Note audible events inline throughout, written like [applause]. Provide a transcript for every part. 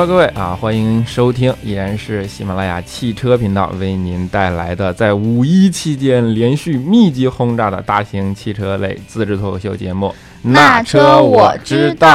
Hello，各位啊，欢迎收听，依然是喜马拉雅汽车频道为您带来的在五一期间连续密集轰炸的大型汽车类自制脱口秀节目《那车我知道》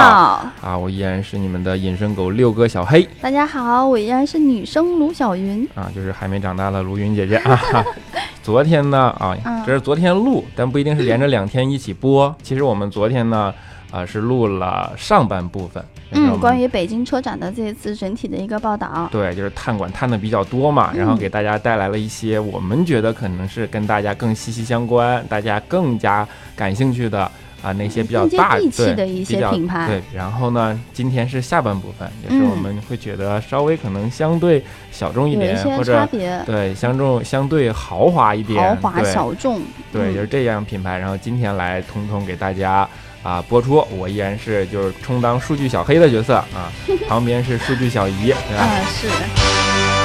啊，我依然是你们的隐身狗六哥小黑。大家好，我依然是女生卢小云啊，就是还没长大的卢云姐姐啊。[laughs] 昨天呢啊，这是昨天录，但不一定是连着两天一起播。其实我们昨天呢。啊，是录了上半部分，嗯，关于北京车展的这一次整体的一个报道。对，就是探馆探的比较多嘛，然后给大家带来了一些我们觉得可能是跟大家更息息相关、大家更加感兴趣的啊那些比较大气的一些品牌。对，然后呢，今天是下半部分，也是我们会觉得稍微可能相对小众一点，或者对相中相对豪华一点，豪华小众，对，就是这样品牌。然后今天来通通给大家。啊，播出我依然是就是充当数据小黑的角色啊，旁边是数据小姨，对吧？啊，是。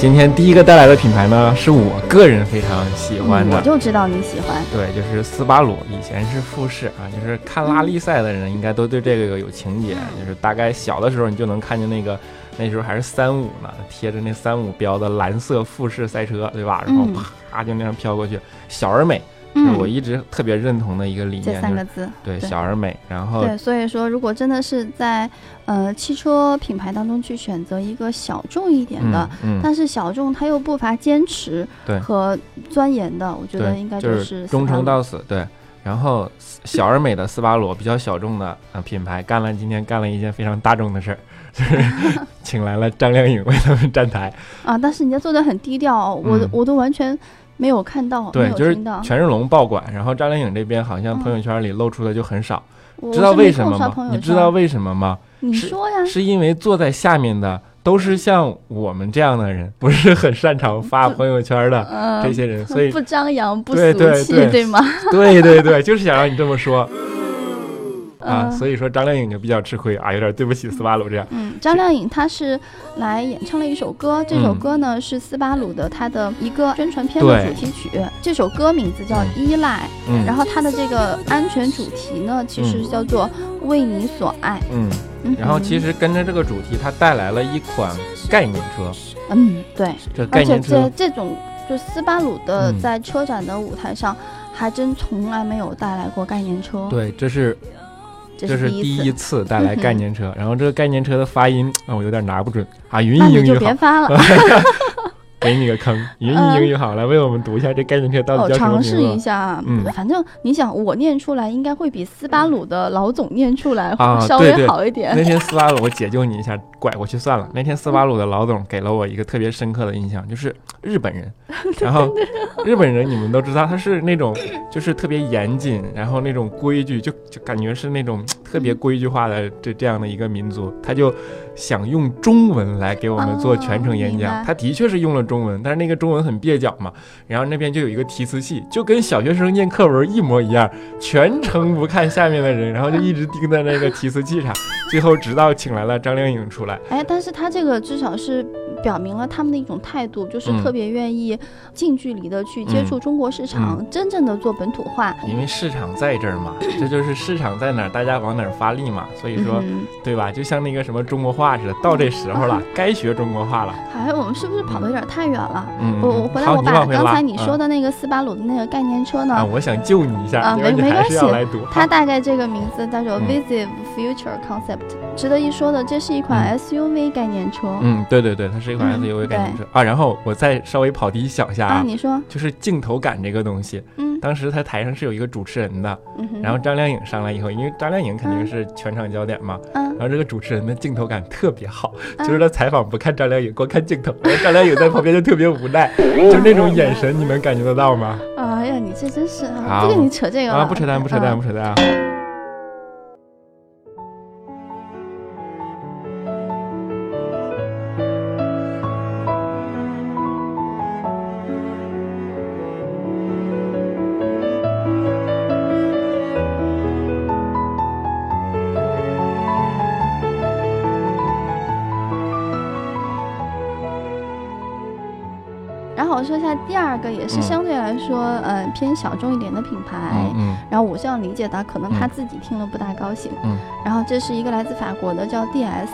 今天第一个带来的品牌呢，是我个人非常喜欢的。我就知道你喜欢。对，就是斯巴鲁，以前是富士啊，就是看拉力赛的人应该都对这个有情节。就是大概小的时候，你就能看见那个，那时候还是三五呢，贴着那三五标的蓝色富士赛车，对吧？然后啪就那样飘过去，小而美。嗯，我一直特别认同的一个理念，这三个字，对，小而美。然后，对，所以说，如果真的是在呃汽车品牌当中去选择一个小众一点的，但是小众它又不乏坚持和钻研的，我觉得应该就是忠诚到死。对，然后小而美的斯巴鲁比较小众的呃品牌，干了今天干了一件非常大众的事儿，[laughs] 就是请来了张靓颖为他们站台啊。但是人家做的很低调，我我都完全。没有看到，对，就是权志龙爆馆，然后张靓颖这边好像朋友圈里露出的就很少，知道为什么吗？你知道为什么吗？你说呀，是因为坐在下面的都是像我们这样的人，不是很擅长发朋友圈的 [laughs] 这些人，所以不张扬不俗气，对吗？[laughs] 对对对，就是想让你这么说。啊，所以说张靓颖就比较吃亏啊，有点对不起斯巴鲁这样。嗯，张靓颖她是来演唱了一首歌，这首歌呢是斯巴鲁的它的一个宣传片的主题曲，这首歌名字叫《依赖》，然后它的这个安全主题呢其实叫做为你所爱。嗯，然后其实跟着这个主题，它带来了一款概念车。嗯，对，这概念车，这这种就斯巴鲁的在车展的舞台上还真从来没有带来过概念车。对，这是。这是第一次带来概念车，[laughs] 然后这个概念车的发音啊，我有点拿不准啊。[laughs] 云英语好，别发了。[laughs] 给你个坑，云英英语好，来为我们读一下这概念片到底叫什么名字？尝试一下，嗯，反正你想，我念出来应该会比斯巴鲁的老总念出来 [laughs] 稍微好一点。那天斯巴鲁，我解救你一下，拐过去算了。那天斯巴鲁的老总给了我一个特别深刻的印象，就是日本人。然后 [laughs] 日本人你们都知道，他是那种就是特别严谨，然后那种规矩，就就感觉是那种特别规矩化的这这样的一个民族，他就。想用中文来给我们做全程演讲，他的确是用了中文，但是那个中文很蹩脚嘛。然后那边就有一个提词器，就跟小学生念课文一模一样，全程不看下面的人，然后就一直盯在那个提词器上。最后直到请来了张靓颖出来，哎，但是他这个至少是表明了他们的一种态度，就是特别愿意近距离的去接触中国市场，真正的做本土化。因为市场在这儿嘛，这就是市场在哪儿，大家往哪儿发力嘛。所以说，对吧？就像那个什么中国话似的，到这时候了，[laughs] 该学中国话了。哎，我们是不是跑的有点太远了？嗯，我我回来，我把刚才你说的那个斯巴鲁的那个概念车呢？啊，我想救你一下，啊，没没关系。读。[laughs] 它大概这个名字叫做 Visive Future Concept。值得一说的，这是一款 SUV 概念车。嗯，对对对，它是一款 SUV 概念车啊。然后我再稍微跑题想一下啊，你说，就是镜头感这个东西。嗯，当时他台上是有一个主持人的，然后张靓颖上来以后，因为张靓颖肯定是全场焦点嘛。嗯，然后这个主持人的镜头感特别好，就是他采访不看张靓颖，光看镜头，然后张靓颖在旁边就特别无奈，[laughs] 就那种眼神，你能感觉得到吗？哎呀，你这真是啊，不跟你扯这个啊，不扯淡，不扯淡，不扯淡啊。是相对来说，呃，偏小众一点的品牌。嗯。然后我这样理解的，可能他自己听了不大高兴。嗯。然后这是一个来自法国的叫 DS，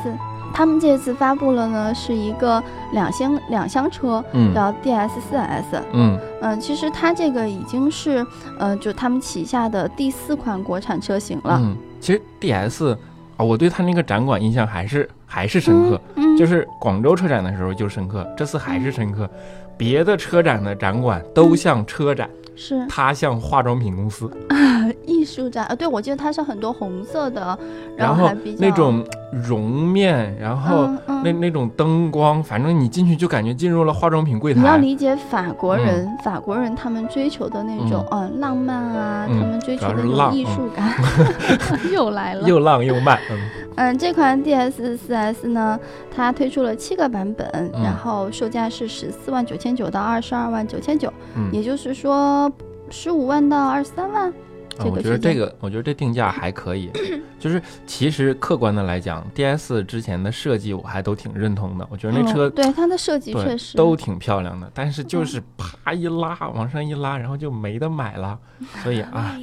他们这次发布了呢，是一个两厢两厢车，叫 DS 四 S。嗯。嗯，其实它这个已经是，呃，就他们旗下的第四款国产车型了。嗯。其实 DS 啊，我对它那个展馆印象还是还是深刻。嗯。就是广州车展的时候就深刻，这次还是深刻。别的车展的展馆都像车展，是。它像化妆品公司，艺 [laughs] 术展啊，对，我记得它是很多红色的，然后那种绒面，然后那那种灯光，反正你进去就感觉进入了化妆品柜台。你要理解法国人，法国人他们追求的那种嗯浪漫啊，他们追求的那种艺术感，[laughs] 又来了，又浪又慢，嗯。[laughs] 嗯，这款 DS 四 S 呢，它推出了七个版本，然后售价是十四万九千九到二十二万九千九，也就是说十五万到二十三万。我觉得这个，我觉得这定价还可以。[clears throat] 就是其实客观的来讲，DS 之前的设计我还都挺认同的。我觉得那车对它的设计确实都挺漂亮的，但是就是啪一拉，往上一拉，然后就没得买了。所以啊，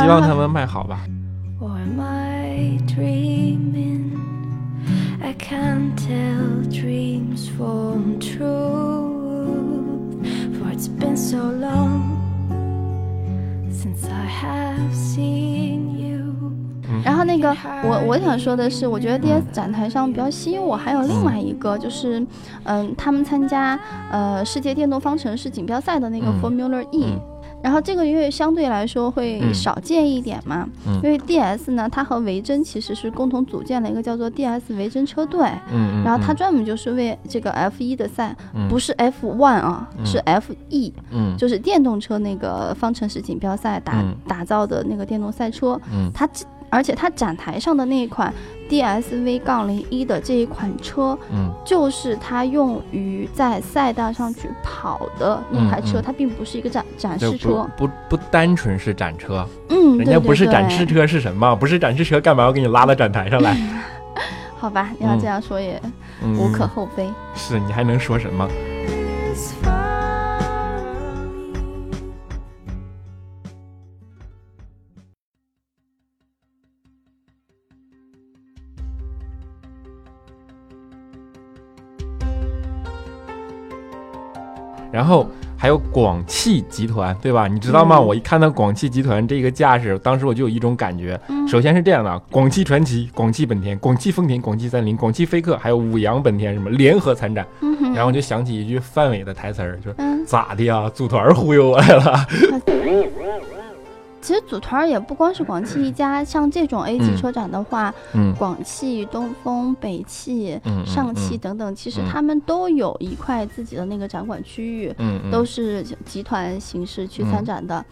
希望他们卖好吧。Or am I dreaming? I can't tell dreams from truth, for it's been so long 然后那个，我我想说的是，我觉得 DS 展台上比较吸引我，还有另外一个就是，嗯，他们参加呃世界电动方程式锦标赛的那个 Formula E。然后这个因为相对来说会少见一点嘛，因为 D S 呢，它和维珍其实是共同组建了一个叫做 D S 维珍车队，嗯，然后它专门就是为这个 F 一的赛，不是 F one 啊，是 F E，嗯，就是电动车那个方程式锦标赛打打造的那个电动赛车，嗯，它。而且它展台上的那一款 D S V 杠零一的这一款车，嗯，就是它用于在赛道上去跑的那台车，它并不是一个展展示车，不不单纯是展车，嗯，人家不是展示车是什么？不是展示车，干嘛要给你拉到展台上来？[laughs] 好吧，你要这样说也无可厚非。是你还能说什么？然后还有广汽集团，对吧？你知道吗？我一看到广汽集团这个架势，当时我就有一种感觉。首先是这样的：广汽传祺、广汽本田、广汽丰田、广汽三菱、广汽菲克，还有五羊本田什么联合参展。然后我就想起一句范伟的台词儿，就是咋的呀？组团忽悠我来了。[laughs] [laughs] [laughs] 其实组团也不光是广汽一家，像这种 A 级车展的话，广汽、东风、北汽、上汽等等，其实他们都有一块自己的那个展馆区域，都是集团形式去参展的。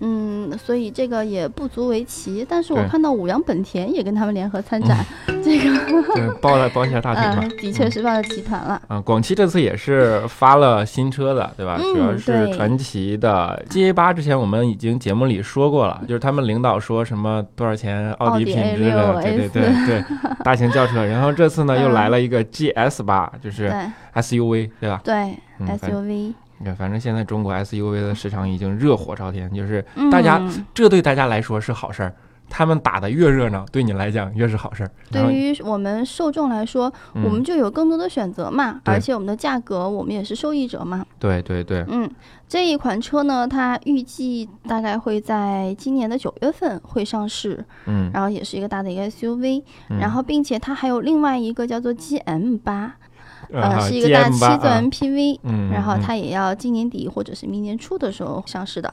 嗯，所以这个也不足为奇。但是我看到五羊本田也跟他们联合参展，[laughs] 这个 [laughs] 包了包一下大集团，的确是包了集团了。啊，广汽这次也是发了新车的，对吧？主要是传祺的 G A 八，之前我们已经节目里说过。过了，就是他们领导说什么多少钱奥迪品质的，对对对 [laughs] 对，大型轿车。然后这次呢又来了一个 GS 八，就是 SUV，对吧？对 SUV。你看，反正现在中国 SUV 的市场已经热火朝天，就是大家这对大家来说是好事儿。他们打的越热闹，对你来讲越是好事儿。对于我们受众来说，我们就有更多的选择嘛，而且我们的价格，我们也是受益者嘛。对对对。嗯，这一款车呢，它预计大概会在今年的九月份会上市。嗯。然后也是一个大的一个 SUV，然后并且它还有另外一个叫做 GM 八，呃，是一个大七座 MPV。嗯。然后它也要今年底或者是明年初的时候上市的。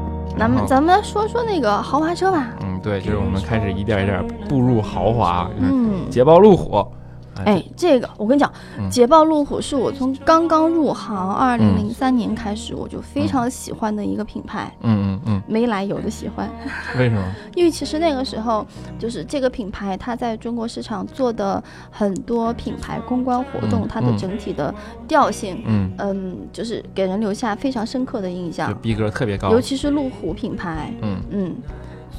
咱们咱们说说那个豪华车吧。嗯，对，就是我们开始一点一点步入豪华。嗯，捷豹路虎。哎，这个我跟你讲，捷豹路虎是我从刚刚入行二零零三年开始，我就非常喜欢的一个品牌。嗯嗯嗯，没来由的喜欢。为什么？[laughs] 因为其实那个时候，就是这个品牌它在中国市场做的很多品牌公关活动，它的整体的调性，嗯嗯，就是给人留下非常深刻的印象，逼格特别高。尤其是路虎品牌，嗯嗯。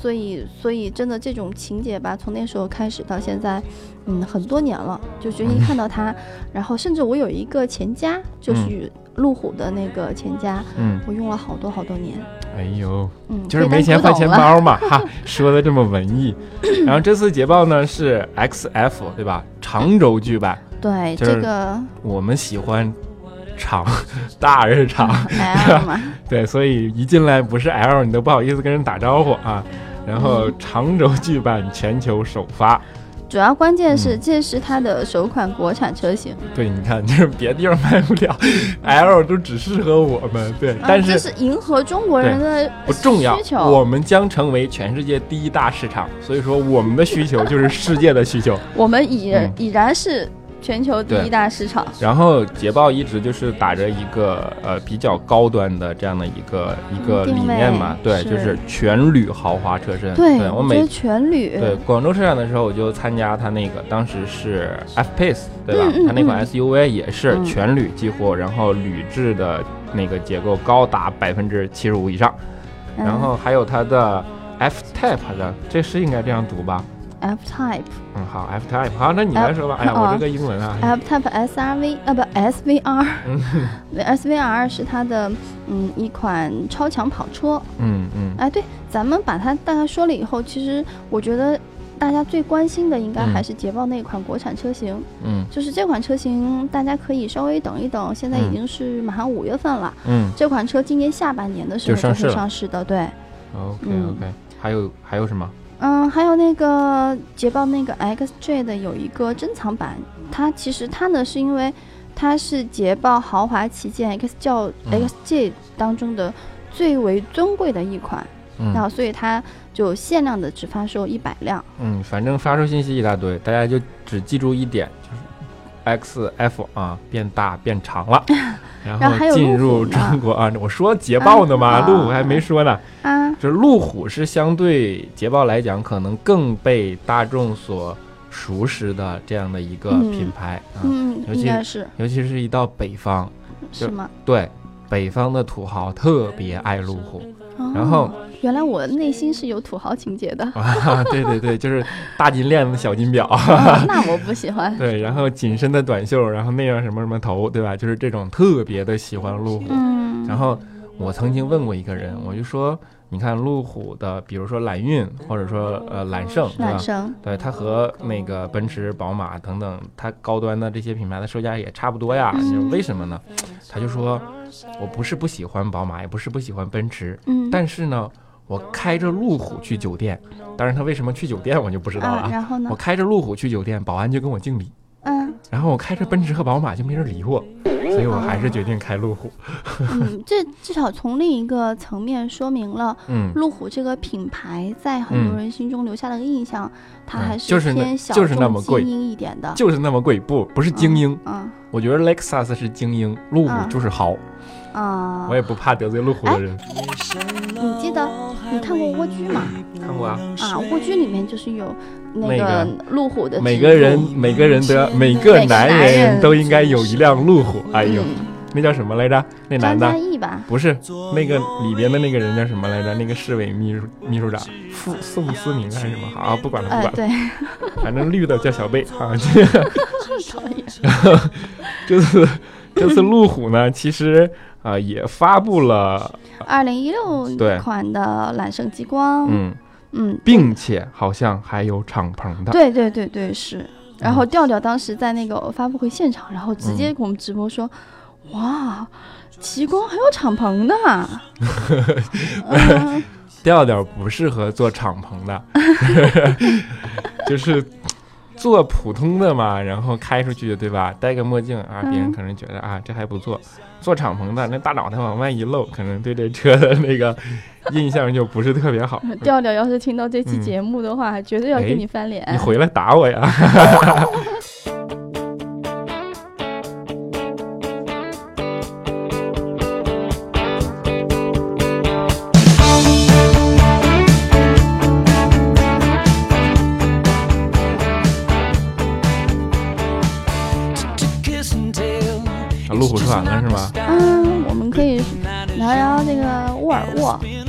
所以，所以真的这种情节吧，从那时候开始到现在，嗯，很多年了，就觉得一看到它，然后甚至我有一个钱夹，就是路虎的那个钱夹，嗯，我用了好多好多年。哎呦，嗯，就是没钱换钱包嘛，[laughs] 哈，说的这么文艺。然后这次捷豹呢是 XF 对吧？长轴距版。对，这个我们喜欢长，大而长。[laughs] [laughs] 对，所以一进来不是 L，你都不好意思跟人打招呼啊。然后长轴距版全球首发，主要关键是这是它的首款国产车型。对，你看，就是别地方卖不了，[laughs] L 都只适合我们。对，但是这是迎合中国人的不重要。我们将成为全世界第一大市场，所以说我们的需求就是世界的需求。[laughs] 我们已已然是。全球第一大市场，然后捷豹一直就是打着一个呃比较高端的这样的一个一个理念嘛，对，就是全铝豪华车身。对，我每全铝。对，广州车展的时候我就参加他那个，当时是 F Pace 对吧？他那款 SUV 也是全铝几乎，然后铝制的那个结构高达百分之七十五以上，然后还有它的 F Type 的，这是应该这样读吧？F Type，嗯好，F Type，好，那你来说吧。哎呀，我这个英文啊。F Type S R V 啊不 S V R，对 [laughs] S V R 是它的嗯一款超强跑车。嗯嗯。哎，对，咱们把它大概说了以后，其实我觉得大家最关心的应该还是捷豹那款国产车型。嗯。就是这款车型，大家可以稍微等一等，现在已经是马上五月份了。嗯。这款车今年下半年的时候就会上市的，对。OK OK，还有还有什么？嗯，还有那个捷豹那个 XJ 的有一个珍藏版，它其实它呢是因为它是捷豹豪华旗舰 X 轿 XJ 当中的最为尊贵的一款，然后所以它就限量的只发售一百辆。嗯，反正发售信息一大堆，大家就只记住一点，就是 XF 啊变大变长了。[laughs] 然后进入中国啊！我说捷豹呢嘛，路虎还没说呢。啊，就是路虎是相对捷豹来讲，可能更被大众所熟识的这样的一个品牌啊。嗯，应该是，尤其是一到北方，是吗？对，北方的土豪特别爱路虎。然后，原来我内心是有土豪情节的 [laughs] 啊！对对对，就是大金链子、小金表，[laughs] 那我不喜欢。对，然后紧身的短袖，然后那样什么什么头，对吧？就是这种特别的喜欢路虎。嗯。然后我曾经问过一个人，我就说，你看路虎的，比如说揽运，或者说呃揽胜，揽胜，对它和那个奔驰、宝马等等，它高端的这些品牌的售价也差不多呀。为什么呢？他就说。我不是不喜欢宝马，也不是不喜欢奔驰，嗯，但是呢，我开着路虎去酒店，当然他为什么去酒店我就不知道了。然后呢，我开着路虎去酒店，保安就跟我敬礼，嗯，然后我开着奔驰和宝马就没人理我，所以我还是决定开路虎。嗯，这至少从另一个层面说明了，嗯，路虎这个品牌在很多人心中留下了个印象，它还是偏小众精英一点的，就是那么贵，不不是精英，嗯，我觉得雷克萨斯是精英，路虎就是豪。啊，我也不怕得罪路虎的人。你记得你看过《蜗居》吗？看过啊。啊，《蜗居》里面就是有那个路虎的。每个人，每个人的每个男人都应该有一辆路虎。哎呦，那叫什么来着？那男的？吧？不是，那个里边的那个人叫什么来着？那个市委秘书秘书长，傅宋思明还是什么？好，不管了，不管了。对，反正绿的叫小贝 [laughs] 啊。[laughs] 讨厌。然后这次这次路虎呢，其实。啊，也发布了二零一六款的揽胜极光，嗯嗯，并且好像还有敞篷的，对对对对是。然后调调当时在那个发布会现场，然后直接给我们直播说：“哇，极光还有敞篷的。” [laughs] [laughs] 调调不适合做敞篷的，[laughs] 就是。坐普通的嘛，然后开出去，对吧？戴个墨镜啊，别人可能觉得啊，这还不错。做敞篷的，那大脑袋往外一露，可能对这车的那个印象就不是特别好。[laughs] 调调要是听到这期节目的话，绝对要跟你翻脸。[laughs] 你回来打我呀！[laughs]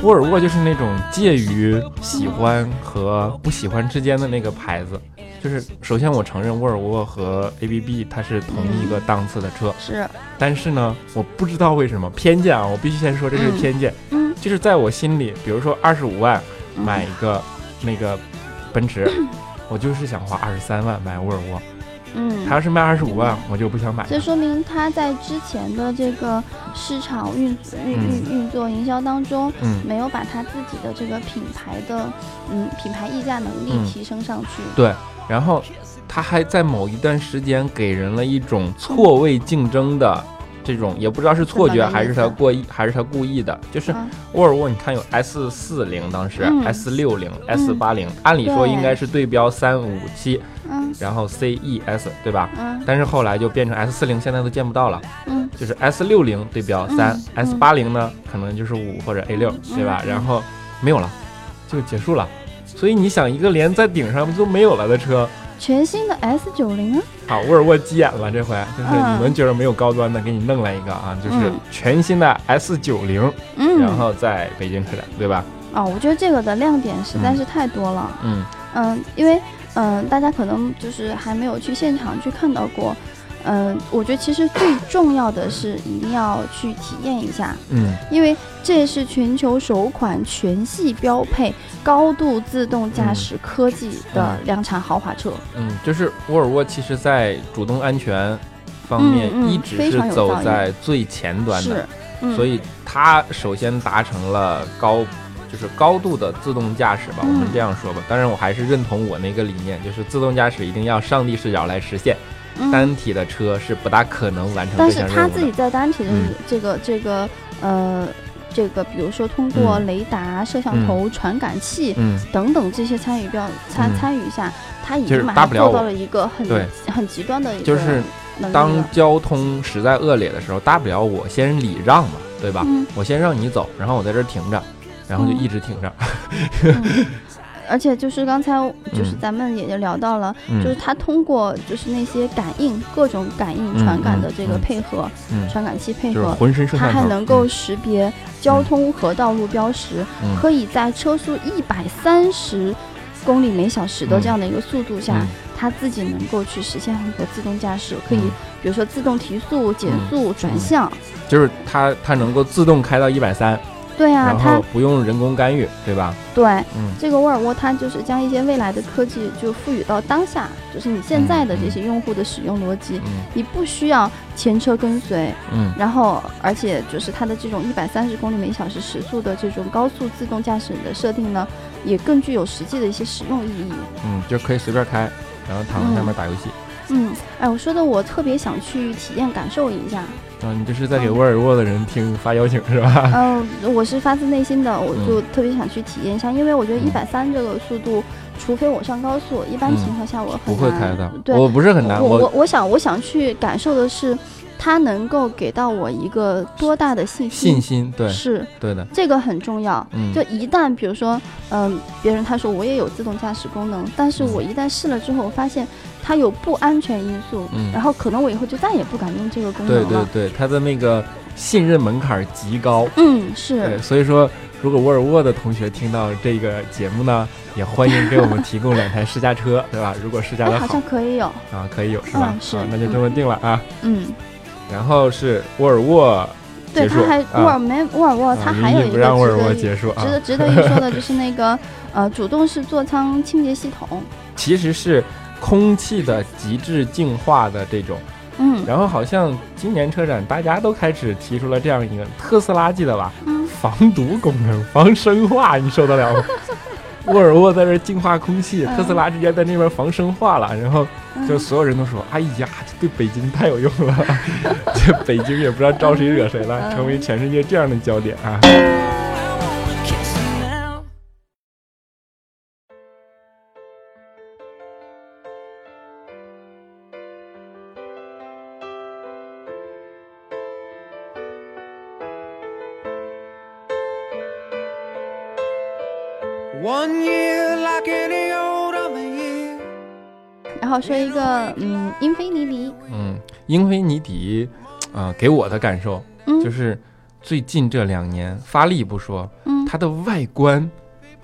沃。尔沃就是那种介于喜欢和不喜欢之间的那个牌子。就是首先我承认沃尔沃和 ABB 它是同一个档次的车，是。但是呢，我不知道为什么偏见啊，我必须先说这是偏见。嗯，就是在我心里，比如说二十五万买一个那个奔驰，我就是想花二十三万买沃尔沃。嗯，他要是卖二十五万，我就不想买。这说明他在之前的这个市场运运运运作营销当中，嗯，没有把他自己的这个品牌的嗯品牌溢价能力提升上去。对，然后他还在某一段时间给人了一种错位竞争的。这种也不知道是错觉还是他过意还是他故意的，就是沃尔沃，你看有 S 四零，当时 S 六零、S 八零，按理说应该是对标三五七，嗯，然后 CES 对吧？嗯，但是后来就变成 S 四零，现在都见不到了，嗯，就是 S 六零对标三，S 八零呢可能就是五或者 A 六对吧？然后没有了，就结束了。所以你想一个连在顶上都没有了的车。全新的 S 九零啊！好，沃尔沃急眼了，这回就是你们觉得没有高端的，给你弄来一个啊，就是全新的 S 九零，嗯，然后在北京车展，对吧？哦，我觉得这个的亮点实在是太多了，嗯嗯，因为嗯，大家可能就是还没有去现场去看到过。嗯，我觉得其实最重要的是一定要去体验一下，嗯，因为这是全球首款全系标配高度自动驾驶科技的量产豪华车。嗯，就是沃尔沃其实在主动安全方面一直是走在最前端的，所以它首先达成了高，就是高度的自动驾驶吧，我们这样说吧。当然，我还是认同我那个理念，就是自动驾驶一定要上帝视角来实现。单体的车是不大可能完成但是他自己在单体的这个这个呃这个，比如说通过雷达、摄像头、传感器等等这些参与标参参与一下，他已经马上做到了一个很很极端的一个就是当交通实在恶劣的时候，大不了我先礼让嘛，对吧？我先让你走，然后我在这停着，然后就一直停着。[laughs] 而且就是刚才就是咱们也就聊到了，就是它通过就是那些感应各种感应传感的这个配合，传感器配合，它还能够识别交通和道路标识，可以在车速一百三十公里每小时的这样的一个速度下，它自己能够去实现很多自动驾驶，可以比如说自动提速、减速、转向，就是它它能够自动开到一百三。对啊，它不用人工干预，对吧？对，嗯，这个沃尔沃它就是将一些未来的科技就赋予到当下，就是你现在的这些用户的使用逻辑，你不需要前车跟随，嗯，然后而且就是它的这种一百三十公里每小时时速的这种高速自动驾驶的设定呢，也更具有实际的一些使用意义。嗯，就可以随便开，然后躺在上面打游戏。嗯，哎，我说的我特别想去体验感受一下。啊，你这是在给沃尔沃的人听发邀请是吧？嗯，我是发自内心的，我就特别想去体验一下，因为我觉得一百三这个速度，除非我上高速，一般情况下我不会开的。对，我不是很难。我我我想我想去感受的是。它能够给到我一个多大的信心？信心，对，是对的，这个很重要。嗯，就一旦比如说，嗯，别人他说我也有自动驾驶功能，但是我一旦试了之后，我发现它有不安全因素，嗯，然后可能我以后就再也不敢用这个功能了。对对对，它的那个信任门槛极高。嗯，是。对，所以说，如果沃尔沃的同学听到这个节目呢，也欢迎给我们提供两台试驾车，对吧？[laughs] 如果试驾的好，好像可以有啊，可以有是吧？是，那就这么定了啊。嗯。然后是沃尔沃，对，它还沃尔没沃尔沃，它还有一个值得值得一说的就是那个呃主动式座舱清洁系统，[laughs] 其实是空气的极致净化的这种，嗯，然后好像今年车展大家都开始提出了这样一个特斯拉记得吧，嗯，防毒功能、防生化，你受得了吗？[laughs] 沃尔沃在这净化空气，特斯拉直接在那边防生化了，然后就所有人都说：“哎呀，这对北京太有用了，这北京也不知道招谁惹谁了，成为全世界这样的焦点啊。”然后说一个，嗯，英菲尼迪。嗯，英菲尼迪，啊，给我的感受就是最近这两年发力不说，嗯，它的外观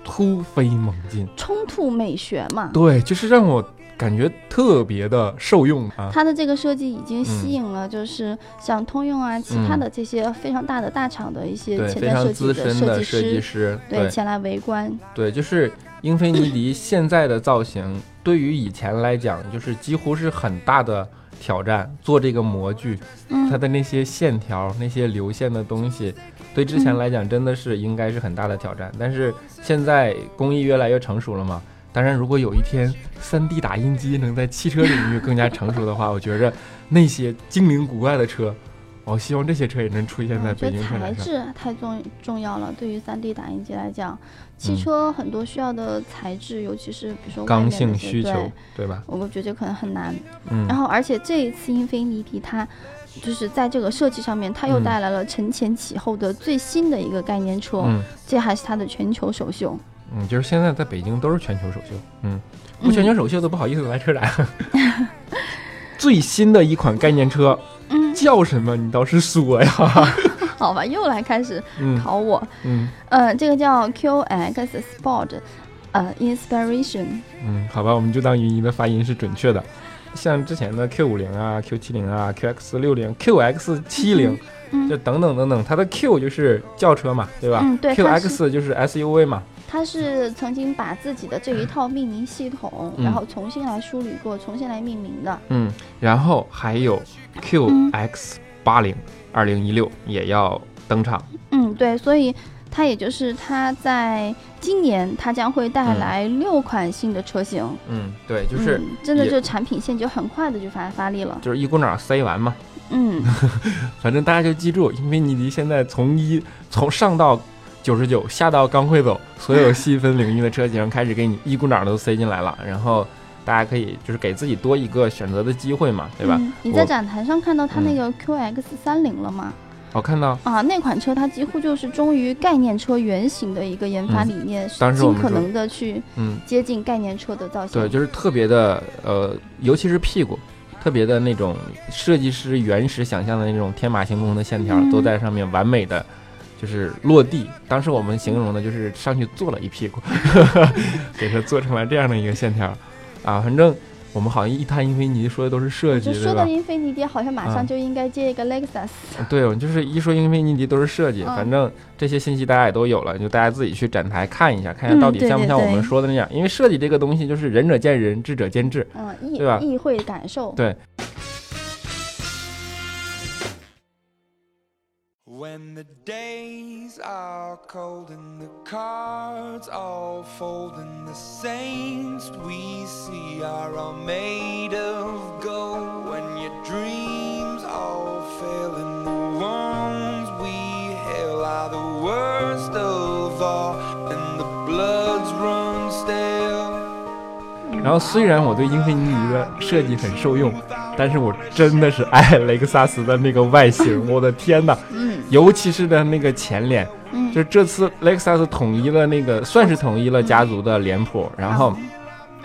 突飞猛进，冲突美学嘛。对，就是让我。感觉特别的受用啊！它的这个设计已经吸引了，就是像通用啊，其他的这些非常大的大厂的一些潜在设计的设计师，对前来围观。对，就是英菲尼迪现在的造型，对于以前来讲，就是几乎是很大的挑战。做这个模具，它的那些线条、那些流线的东西，对之前来讲真的是应该是很大的挑战。但是现在工艺越来越成熟了嘛。当然，如果有一天 3D 打印机能在汽车领域更加成熟的话，我觉着那些精灵古怪的车，我希望这些车也能出现在北京车展上。材质太重重要了，对于 3D 打印机来讲，汽车很多需要的材质，尤其是比如说刚性需求，对吧？我觉得可能很难。嗯。然后，而且这一次英菲尼迪它就是在这个设计上面，它又带来了承前启后的最新的一个概念车，这还是它的全球首秀。嗯，就是现在在北京都是全球首秀，嗯，不全球首秀都不好意思来车展。[laughs] 最新的一款概念车，嗯，叫什么？你倒是说呀。[laughs] 好吧，又来开始考我。嗯，呃，这个叫 QX Sport，呃，Inspiration。嗯，好吧，我们就当云姨的发音是准确的。像之前的 Q 五零啊、Q 七零啊、QX 六零、QX 七零，就等等等等，它的 Q 就是轿车嘛，对吧？嗯，对。QX 就是 SUV 嘛。他是曾经把自己的这一套命名系统，然后重新来梳理过，重新来命名的。嗯，然后还有 QX 八零二零一六也要登场。嗯，对，所以它也就是它在今年，它将会带来六款新的车型。嗯，对，就是真的，这产品线就很快的就发发力了，就是一股脑塞完嘛。嗯，[laughs] 反正大家就记住，英菲尼迪现在从一从上到。九十九下到刚会走，所有细分领域的车型开始给你一股脑都塞进来了，然后大家可以就是给自己多一个选择的机会嘛，对吧？你在展台上看到它那个 QX 三零了吗？我看到啊，那款车它几乎就是忠于概念车原型的一个研发理念，尽可能的去嗯接近概念车的造型。对，就是特别的呃，尤其是屁股，特别的那种设计师原始想象的那种天马行空的线条都在上面完美的。就是落地，当时我们形容的就是上去坐了一屁股，[laughs] 给它做成了这样的一个线条，啊，反正我们好像一谈英菲尼迪说的都是设计，说到英菲尼迪好像马上就应该接一个雷克萨斯。对，就是一说英菲尼迪都是设计，反正这些信息大家也都有了，就大家自己去展台看一下，看一下到底像不像我们说的那样，因为设计这个东西就是仁者见仁，智者见智，嗯，对吧？意会感受，对。When the days are cold and the cards all fold and the saints we see are all made of gold. When your dreams all fail and the wounds we hail are the worst of all and the stale 然后虽然我对英菲尼迪的设计很受用，但是我真的是爱雷克萨斯的那个外形，我的天哪！尤其是的那个前脸，就是这次雷克萨斯统一了那个，算是统一了家族的脸谱，然后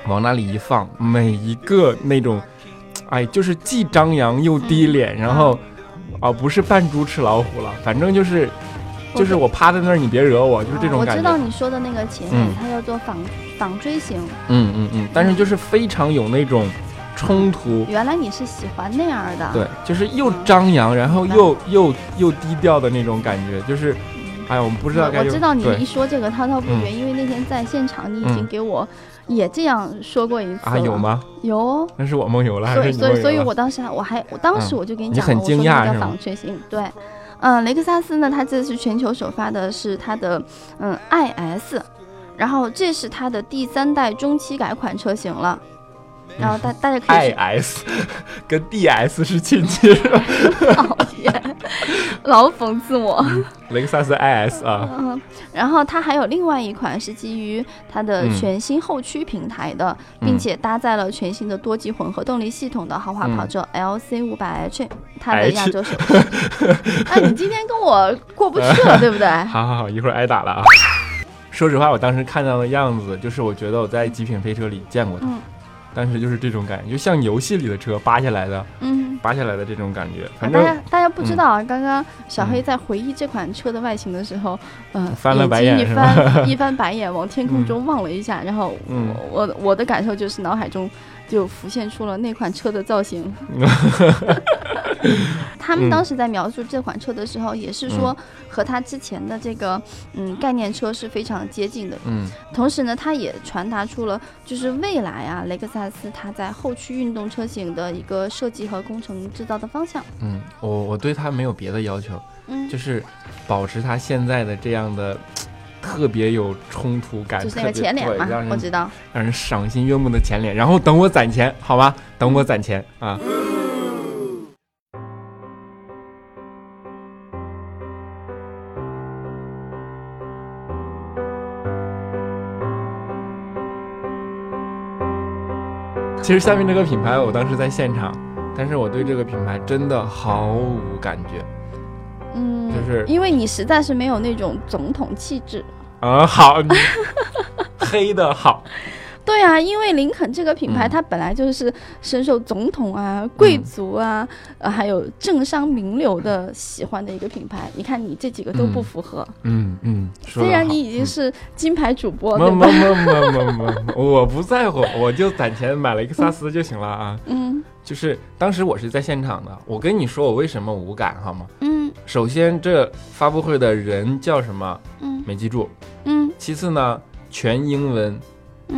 往那里一放，每一个那种，哎，就是既张扬又低脸，然后啊，不是扮猪吃老虎了，反正就是，就是我趴在那儿，你别惹我，就是这种感觉。我知道你说的那个前脸，它叫做纺纺锥形。嗯嗯嗯，但是就是非常有那种。冲突，原来你是喜欢那样的，对，就是又张扬，然后又又又低调的那种感觉，就是，哎呀，我们不知道。我知道你一说这个滔滔不绝，因为那天在现场，你已经给我也这样说过一次啊，有吗？有，那是我梦游了，所以所以所以我当时我还我当时我就给你讲，我说那个纺锤型，对，嗯，雷克萨斯呢，它这次全球首发的是它的嗯 IS。然后这是它的第三代中期改款车型了。然后大大家可以，I S [laughs] 跟 D S 是亲戚，[laughs] 讨厌，老讽刺我。雷克萨斯 I S 啊，嗯，然后它还有另外一款是基于它的全新后驱平台的，并且搭载了全新的多级混合动力系统的豪华跑车 L C 五百 H，它的亚洲首饰。[laughs] 哎，你今天跟我过不去了，对不对？好好好，一会儿挨打了啊！说实话，我当时看到的样子，就是我觉得我在极品飞车里见过的。当时就是这种感觉，就像游戏里的车扒下来的，嗯，扒下来的这种感觉。反正大家大家不知道啊，刚刚小黑在回忆这款车的外形的时候，嗯，翻了白眼一翻一翻白眼，往天空中望了一下，然后我我我的感受就是脑海中。就浮现出了那款车的造型。[laughs] [laughs] 他们当时在描述这款车的时候，也是说和它之前的这个嗯概念车是非常接近的。嗯，同时呢，它也传达出了就是未来啊，雷克萨斯它在后驱运动车型的一个设计和工程制造的方向。嗯，我我对它没有别的要求，嗯，就是保持它现在的这样的。特别有冲突感，就是那个前脸嘛，我知道，让人赏心悦目的前脸。然后等我攒钱，好吧，等我攒钱啊。其实下面这个品牌，我当时在现场，但是我对这个品牌真的毫无感觉。嗯，就是因为你实在是没有那种总统气质。嗯，好，[laughs] 黑的好。对啊，因为林肯这个品牌，它本来就是深受总统啊、贵族啊，呃，还有政商名流的喜欢的一个品牌。你看，你这几个都不符合。嗯嗯。虽然你已经是金牌主播，对吧？么么么么么，我不在乎，我就攒钱买了一个萨斯就行了啊。嗯。就是当时我是在现场的，我跟你说我为什么无感好吗？嗯。首先，这发布会的人叫什么？嗯，没记住。嗯。其次呢，全英文。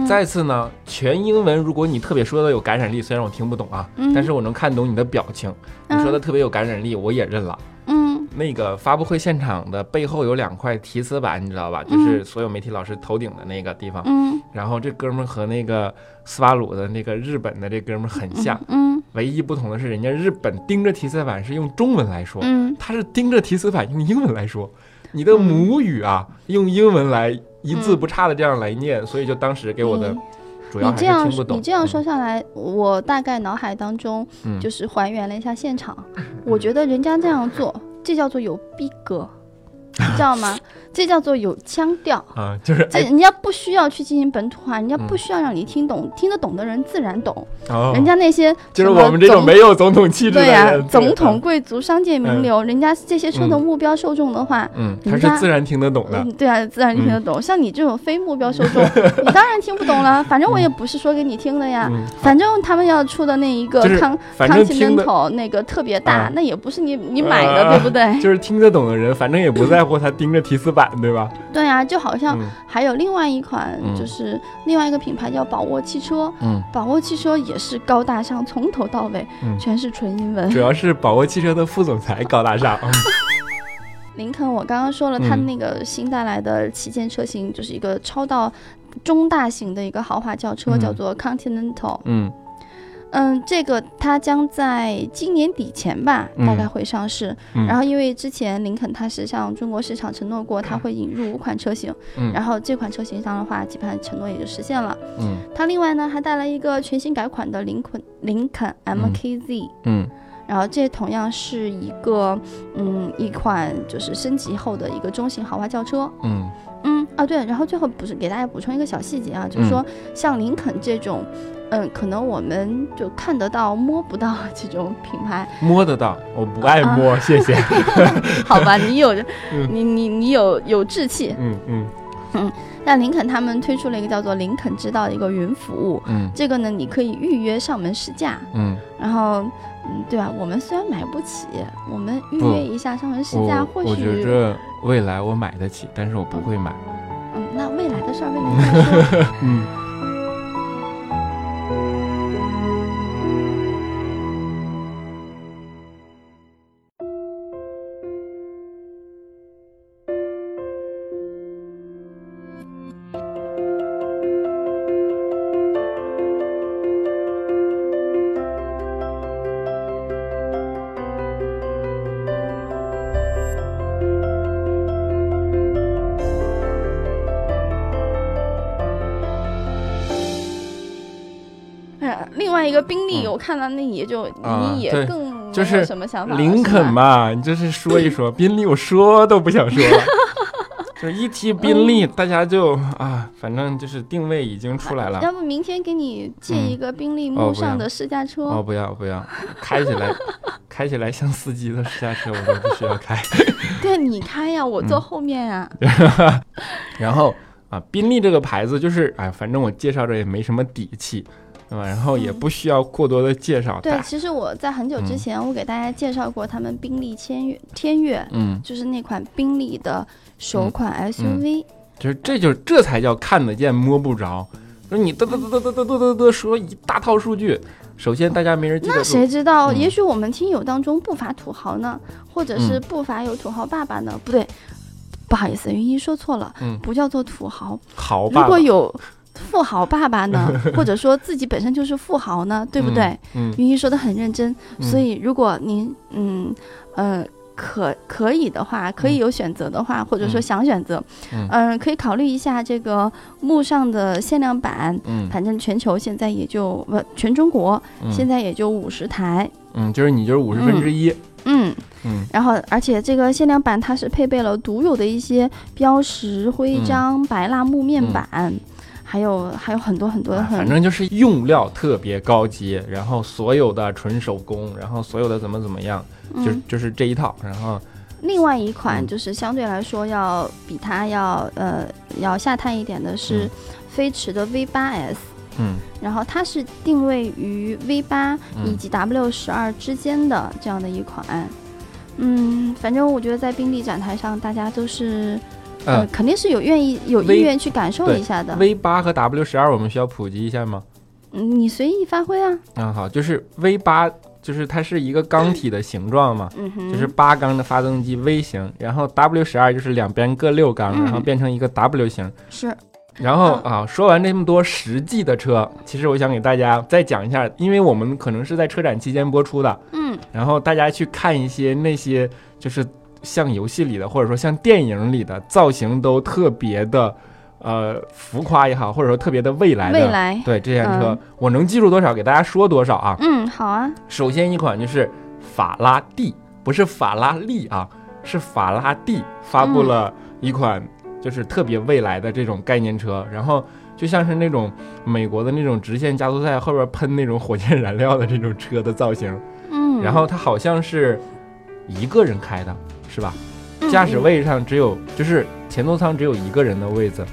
再次呢，全英文。如果你特别说的有感染力，虽然我听不懂啊，但是我能看懂你的表情。你说的特别有感染力，我也认了。嗯，那个发布会现场的背后有两块提词板，你知道吧？就是所有媒体老师头顶的那个地方。嗯，然后这哥们和那个斯巴鲁的那个日本的这哥们很像。嗯，唯一不同的是，人家日本盯着提词板是用中文来说，他是盯着提词板用英文来说。你的母语啊，用英文来一字不差的这样来念，所以就当时给我的主要还是听不懂。你这样说下来，我大概脑海当中就是还原了一下现场，[laughs] 我觉得人家这样做，这叫做有逼格。你知道吗？这叫做有腔调啊，就是这人家不需要去进行本土化，人家不需要让你听懂，听得懂的人自然懂。人家那些就是我们这种没有总统气质的人，总统、贵族、商界名流，人家这些车的目标受众的话，嗯，他是自然听得懂的。对啊，自然听得懂。像你这种非目标受众，[laughs] 你当然听不懂了。反正我也不是说给你听的呀。反正他们要出的那一个康康熙门头那个特别大，那也不是你你买的，对不对？就是听得懂的人，反正也不在乎他。盯着提词板，对吧？对啊，就好像还有另外一款，就是另外一个品牌叫宝沃汽车。嗯，宝沃汽车也是高大上，从头到尾全是纯英文。主要是宝沃汽车的副总裁高大上。[laughs] 林肯，我刚刚说了，它那个新带来的旗舰车型就是一个超到中大型的一个豪华轿车，叫做 Continental。嗯。嗯，这个它将在今年底前吧，大概会上市。然后，因为之前林肯它是向中国市场承诺过，它会引入五款车型。然后这款车型上的话，基本上承诺也就实现了。嗯。它另外呢还带来一个全新改款的林肯林肯 MKZ。嗯。然后这同样是一个嗯一款就是升级后的一个中型豪华轿车。嗯。嗯啊对，然后最后不是给大家补充一个小细节啊，就是说像林肯这种。嗯，可能我们就看得到摸不到 [laughs] 这种品牌，摸得到，我不爱摸，谢谢。[laughs] [laughs] 好吧，你有，你你你有有志气。嗯嗯嗯。那林肯他们推出了一个叫做林肯之道的一个云服务，嗯，这个呢你可以预约上门试驾，嗯，然后嗯对吧？我们虽然买不起，我们预约一下上门试驾，或许我觉着未来我买得起，但是我不会买。嗯，那未来的事儿未来再说。嗯。个宾利，我看到那也就你也更就是什么想法？林肯嘛，你就是说一说宾利，我说都不想说。[laughs] 就是一提宾利，大家就啊，反正就是定位已经出来了。要不明天给你借一个宾利慕上的试驾车？哦，不要不要，开起来，[laughs] 开起来像司机的试驾车，我都不需要开。[laughs] 对，你开呀，我坐后面呀。然后啊，宾利这个牌子就是，哎，反正我介绍着也没什么底气。对吧？然后也不需要过多的介绍。对，其实我在很久之前，我给大家介绍过他们宾利千越天越，嗯，就是那款宾利的首款 SUV。就是这就这才叫看得见摸不着。说你嘚嘚嘚嘚嘚嘚嘚嘚嘚说一大套数据，首先大家没人记得。那谁知道？也许我们听友当中不乏土豪呢，或者是不乏有土豪爸爸呢？不对，不好意思，云一说错了，嗯，不叫做土豪。豪爸。如果有。富豪爸爸呢，[laughs] 或者说自己本身就是富豪呢，对不对？嗯，云姨说的很认真，所以如果您嗯呃可可以的话，可以有选择的话，或者说想选择，嗯，可以考虑一下这个慕尚的限量版。嗯，反正全球现在也就不全中国现在也就五十台。嗯，就是你就是五十分之一。嗯。嗯，然后而且这个限量版它是配备了独有的一些标识、徽章、白蜡木面板。还有还有很多很多，反正就是用料特别高级，然后所有的纯手工，然后所有的怎么怎么样，就就是这一套。然后另外一款就是相对来说要比它要呃要下探一点的是飞驰的 V 八 S，嗯，然后它是定位于 V 八以及 W 十二之间的这样的一款，嗯，反正我觉得在宾利展台上大家都是。呃，肯定是有愿意有意愿去感受一下的。V 八和 W 十二，我们需要普及一下吗？嗯，你随意发挥啊。嗯，好，就是 V 八，就是它是一个缸体的形状嘛，就是八缸的发动机 V 型，然后 W 十二就是两边各六缸，然后变成一个 W 型。是。然后啊，说完这么多实际的车，其实我想给大家再讲一下，因为我们可能是在车展期间播出的，嗯，然后大家去看一些那些就是。像游戏里的，或者说像电影里的造型都特别的，呃，浮夸也好，或者说特别的未来的。未来。对这辆车，我能记住多少，给大家说多少啊？嗯，好啊。首先一款就是法拉第，不是法拉利啊，是法拉第发布了一款就是特别未来的这种概念车，然后就像是那种美国的那种直线加速赛后边喷那种火箭燃料的这种车的造型。嗯。然后它好像是一个人开的。是吧？驾驶位上只有，就是前座舱只有一个人的位子。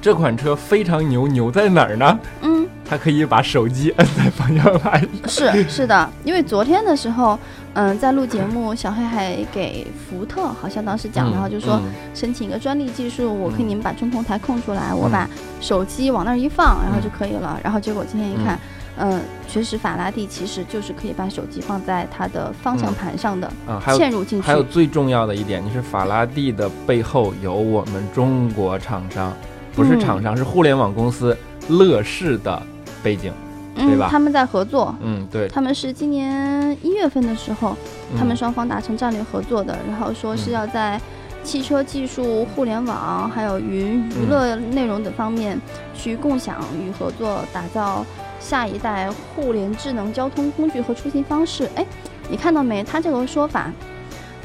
这款车非常牛，牛在哪儿呢？嗯，它可以把手机摁在方向盘。[laughs] 是是的，因为昨天的时候，嗯，在录节目，小黑还给福特好像当时讲，然后就说申请一个专利技术，我可以你们把中控台空出来，我把手机往那儿一放，然后就可以了。然后结果今天一看。嗯，确实，法拉第其实就是可以把手机放在它的方向盘上的，嗯，嵌入进去。还有最重要的一点，就是法拉第的背后有我们中国厂商，不是厂商，是互联网公司乐视的背景，对吧？他们在合作，嗯，对，他们是今年一月份的时候，他们双方达成战略合作的，然后说是要在汽车技术、互联网还有云娱乐内容等方面去共享与合作，打造。下一代互联智能交通工具和出行方式，哎，你看到没？他这个说法，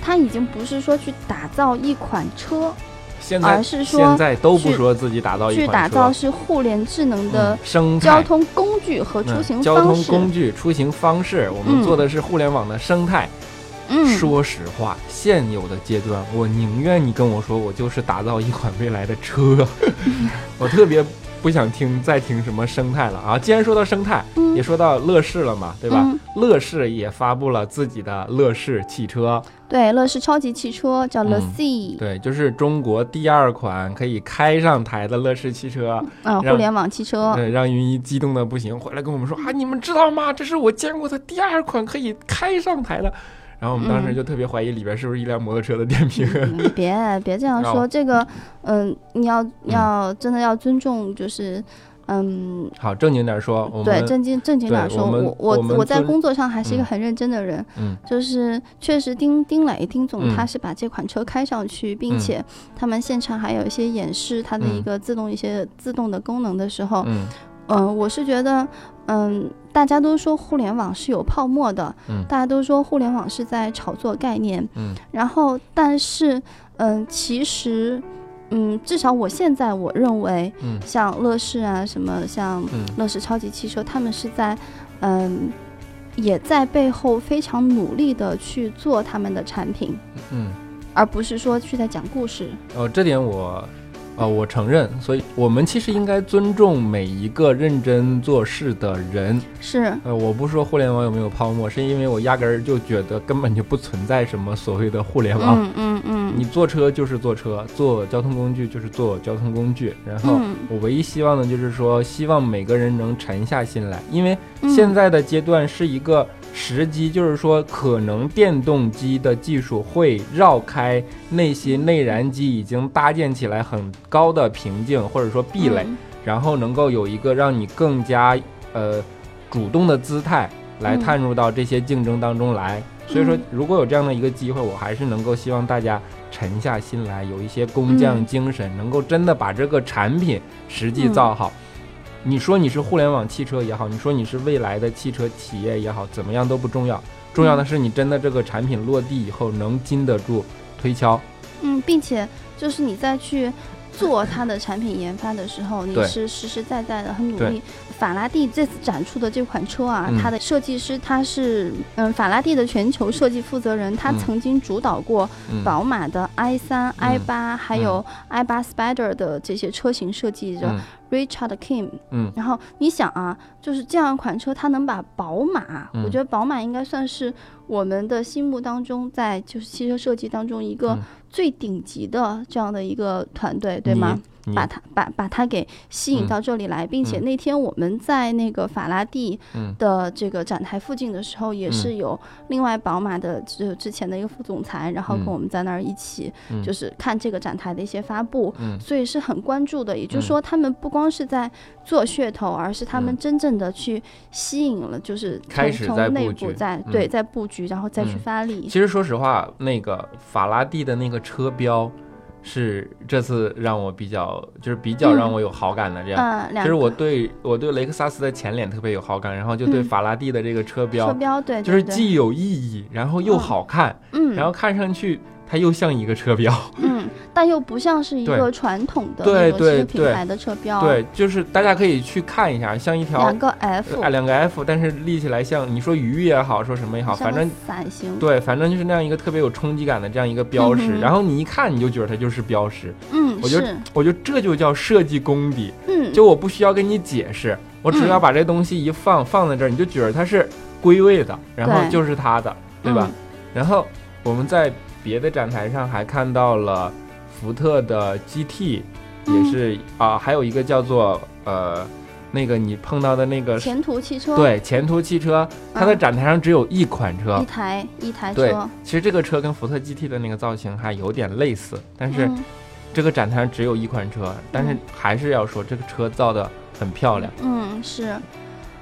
他已经不是说去打造一款车，而是说现在都不说自己打造一款车，去打造是互联智能的生交通工具和出行方式交通工具出行方式。我们做的是互联网的生态。嗯，说实话，现有的阶段，我宁愿你跟我说我就是打造一款未来的车，[laughs] 我特别。不想听再听什么生态了啊！既然说到生态，也说到乐视了嘛，对吧？乐视也发布了自己的乐视汽车，对，乐视超级汽车叫乐 C，对，就是中国第二款可以开上台的乐视汽车，嗯，互联网汽车，对，让云一激动的不行，回来跟我们说啊，你们知道吗？这是我见过的第二款可以开上台的。然后我们当时就特别怀疑里边是不是一辆摩托车的电瓶。别别这样说，这个，嗯，你要要真的要尊重，就是，嗯。好，正经点说。对，正经正经点说，我我我在工作上还是一个很认真的人。嗯。就是确实，丁丁磊丁总他是把这款车开上去，并且他们现场还有一些演示它的一个自动一些自动的功能的时候。嗯。嗯，我是觉得，嗯，大家都说互联网是有泡沫的，嗯，大家都说互联网是在炒作概念，嗯，然后但是，嗯，其实，嗯，至少我现在我认为，嗯，像乐视啊，什么像乐视超级汽车，他们是在，嗯，也在背后非常努力的去做他们的产品，嗯，而不是说去在讲故事。哦，这点我。呃，我承认，所以我们其实应该尊重每一个认真做事的人。是，呃，我不说互联网有没有泡沫，是因为我压根儿就觉得根本就不存在什么所谓的互联网。嗯嗯嗯。你坐车就是坐车，坐交通工具就是坐交通工具。然后我唯一希望的就是说，希望每个人能沉下心来，因为现在的阶段是一个。时机就是说，可能电动机的技术会绕开那些内燃机已经搭建起来很高的瓶颈或者说壁垒，然后能够有一个让你更加呃主动的姿态来探入到这些竞争当中来。所以说，如果有这样的一个机会，我还是能够希望大家沉下心来，有一些工匠精神，能够真的把这个产品实际造好。你说你是互联网汽车也好，你说你是未来的汽车企业也好，怎么样都不重要，重要的是你真的这个产品落地以后能经得住推敲。嗯，并且就是你再去做它的产品研发的时候，你是实实在在的很努力。法拉第这次展出的这款车啊，它的设计师他是嗯法拉第的全球设计负责人，他曾经主导过宝马的 i 三、i 八还有 i 八 Spider 的这些车型设计者 Richard Kim。嗯，然后你想啊，就是这样一款车，它能把宝马，我觉得宝马应该算是我们的心目当中，在就是汽车设计当中一个最顶级的这样的一个团队，对吗？把他把把他给吸引到这里来，并且那天我们在那个法拉第的这个展台附近的时候，也是有另外宝马的就之前的一个副总裁，然后跟我们在那儿一起就是看这个展台的一些发布，所以是很关注的。也就是说，他们不光是在做噱头，而是他们真正的去吸引了，就是从从内部在对在布局，然后再去发力。其实说实话，那个法拉第的那个车标。是这次让我比较，就是比较让我有好感的这样。其实我对我对雷克萨斯的前脸特别有好感，然后就对法拉第的这个车标，车标对，就是既有意义，然后又好看，嗯，然后看上去。它又像一个车标，嗯，但又不像是一个传统的对对品牌的车标，对，就是大家可以去看一下，像一条两个 F，哎，两个 F，但是立起来像你说鱼也好，说什么也好，反正伞形，对，反正就是那样一个特别有冲击感的这样一个标识，然后你一看你就觉得它就是标识，嗯，我觉得我觉得这就叫设计功底，嗯，就我不需要跟你解释，我只要把这东西一放放在这儿，你就觉得它是归位的，然后就是它的，对吧？然后我们在。别的展台上还看到了福特的 GT，也是啊，还有一个叫做呃，那个你碰到的那个前途汽车，对，前途汽车，它的展台上只有一款车，一台一台车。对，其实这个车跟福特 GT 的那个造型还有点类似，但是这个展台上只有一款车，但是还是要说这个车造的很漂亮。嗯，是。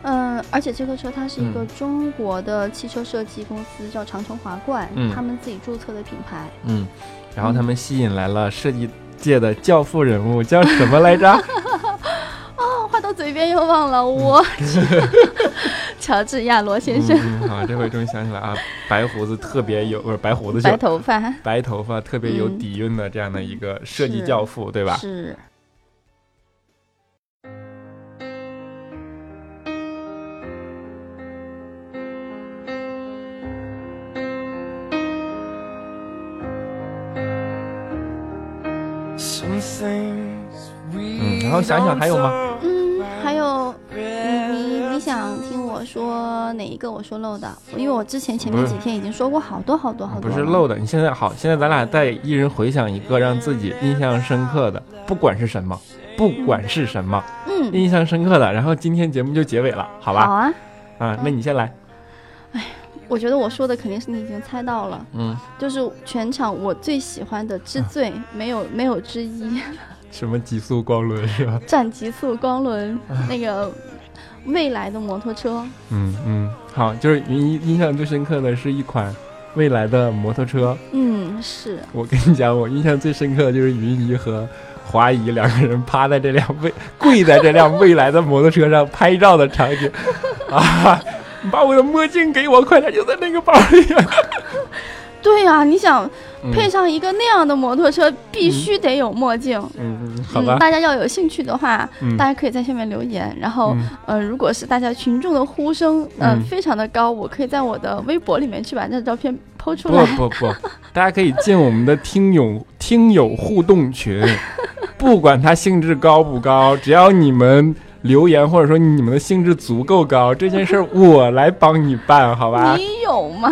嗯，而且这个车它是一个中国的汽车设计公司，叫长城华冠，他们自己注册的品牌。嗯，然后他们吸引来了设计界的教父人物，叫什么来着？[laughs] 哦，话到嘴边又忘了，我 [laughs] 乔治亚罗先生。好，这回终于想起来啊，白胡子特别有，不是白胡子，白头发，白头发特别有底蕴的这样的一个设计教父，对吧？是。嗯，然后想想还有吗？嗯，还有，你你你想听我说哪一个？我说漏的，因为我之前前面几天已经说过好多好多好多。不是漏的，你现在好，现在咱俩再一人回想一个让自己印象深刻的，不管是什么，不管是什么，嗯，印象深刻的，然后今天节目就结尾了，好吧？好啊，啊，那你先来。哎。我觉得我说的肯定是你已经猜到了，嗯，就是全场我最喜欢的之最，没有没有之一。[laughs] 什么极速光轮是吧？[laughs] 战极速光轮，那个未来的摩托车。嗯嗯，好，就是云一印象最深刻的是一款未来的摩托车。嗯，是我跟你讲，我印象最深刻的就是云姨和华姨两个人趴在这辆未跪在这辆未来的摩托车上拍照的场景啊！[laughs] 你把我的墨镜给我，快点，就在那个包里。[laughs] 对呀，你想配上一个那样的摩托车，必须得有墨镜。嗯嗯，好吧。大家要有兴趣的话，大家可以在下面留言。然后，呃，如果是大家群众的呼声，嗯，非常的高，我可以在我的微博里面去把这照片抛出来。不不不，[laughs] 大家可以进我们的听友听友互动群，不管它兴致高不高，只要你们留言或者说你们的兴致足够高，这件事我来帮你办，好吧？你有吗？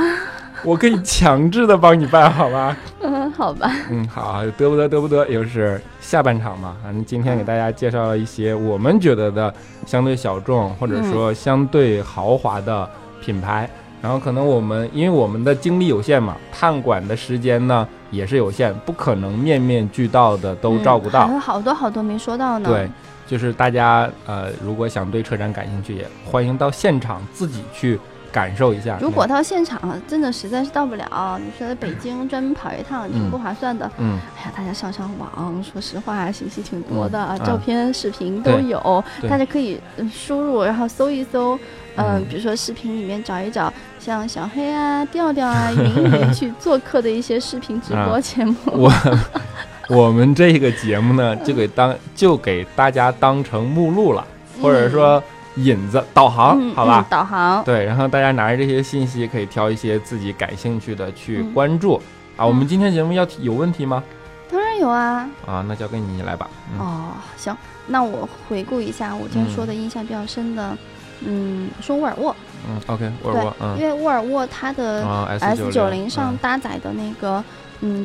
我可以强制的帮你办，好吧？嗯，好吧。嗯，好，得不得，得不得，又是下半场嘛。反正今天给大家介绍了一些我们觉得的相对小众或者说相对豪华的品牌。然后可能我们因为我们的精力有限嘛，探馆的时间呢也是有限，不可能面面俱到的都照顾到。还有好多好多没说到呢。对，就是大家呃，如果想对车展感兴趣，也欢迎到现场自己去。感受一下，如果到现场真的实在是到不了，你说在北京专门跑一趟挺不划算的。嗯，哎呀，大家上上网，说实话信息挺多的，照片、视频都有，大家可以输入，然后搜一搜，嗯，比如说视频里面找一找，像小黑啊、调调啊、云云 [laughs] 去做客的一些视频直播节目。我 [laughs] 我们这个节目呢，就给当就给大家当成目录了，或者说。引子导航，好吧，导航对，然后大家拿着这些信息，可以挑一些自己感兴趣的去关注啊。我们今天节目要有问题吗？当然有啊。啊，那交给你来吧。哦，行，那我回顾一下我今天说的印象比较深的，嗯，说沃尔沃。嗯，OK，沃尔沃，嗯，因为沃尔沃它的 S 九零上搭载的那个。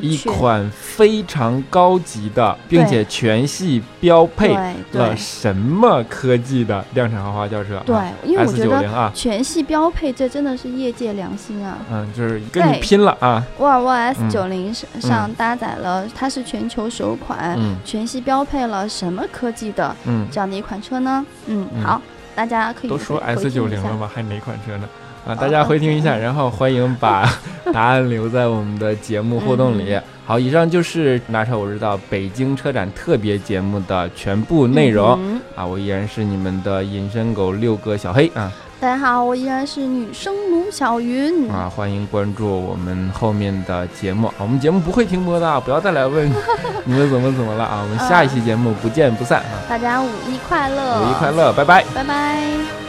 一款非常高级的，并且全系标配了什么科技的量产豪华轿车？对，因为我觉得全系标配，这真的是业界良心啊！嗯，就是跟你拼了啊！沃尔沃 S 九零上搭载了，它是全球首款全系标配了什么科技的这样的一款车呢？嗯，好，大家可以都说 S 九零了吗？还哪款车呢？啊，大家回听一下，然后欢迎把 [laughs] 答案留在我们的节目互动里。好，以上就是拿车我知道北京车展特别节目的全部内容啊！我依然是你们的隐身狗六哥小黑啊！大家好，我依然是女生卢小云啊！欢迎关注我们后面的节目，我们节目不会停播的，不要再来问 [laughs] 你们怎么怎么了啊！我们下一期节目不见不散啊！大家五一快乐！五一快乐，拜拜，拜拜。